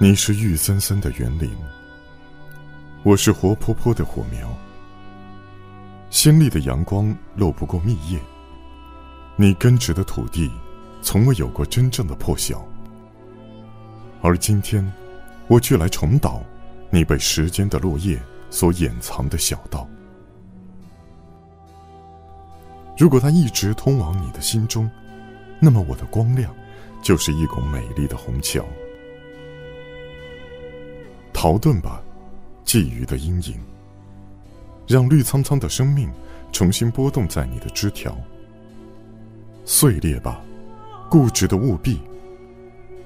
你是郁森森的园林，我是活泼泼的火苗。鲜丽的阳光漏不过密叶，你根植的土地，从未有过真正的破晓。而今天，我却来重蹈你被时间的落叶所掩藏的小道。如果它一直通往你的心中，那么我的光亮，就是一拱美丽的虹桥。逃遁吧，寄予的阴影。让绿苍苍的生命重新波动在你的枝条。碎裂吧，固执的务必。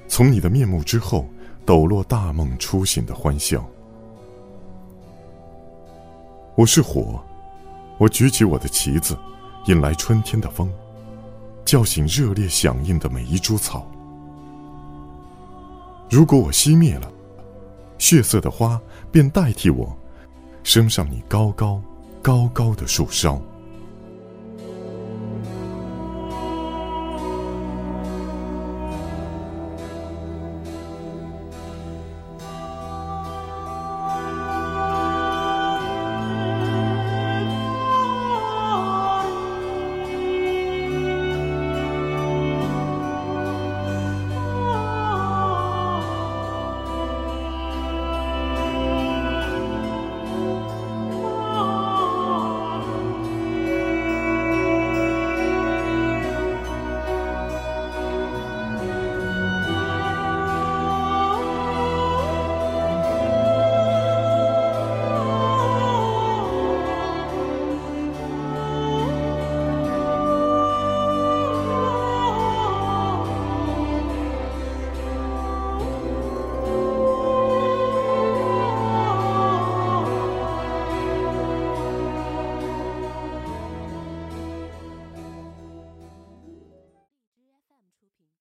从你的面目之后，抖落大梦初醒的欢笑。我是火，我举起我的旗子，引来春天的风，叫醒热烈响应的每一株草。如果我熄灭了。血色的花便代替我，升上你高高、高高的树梢。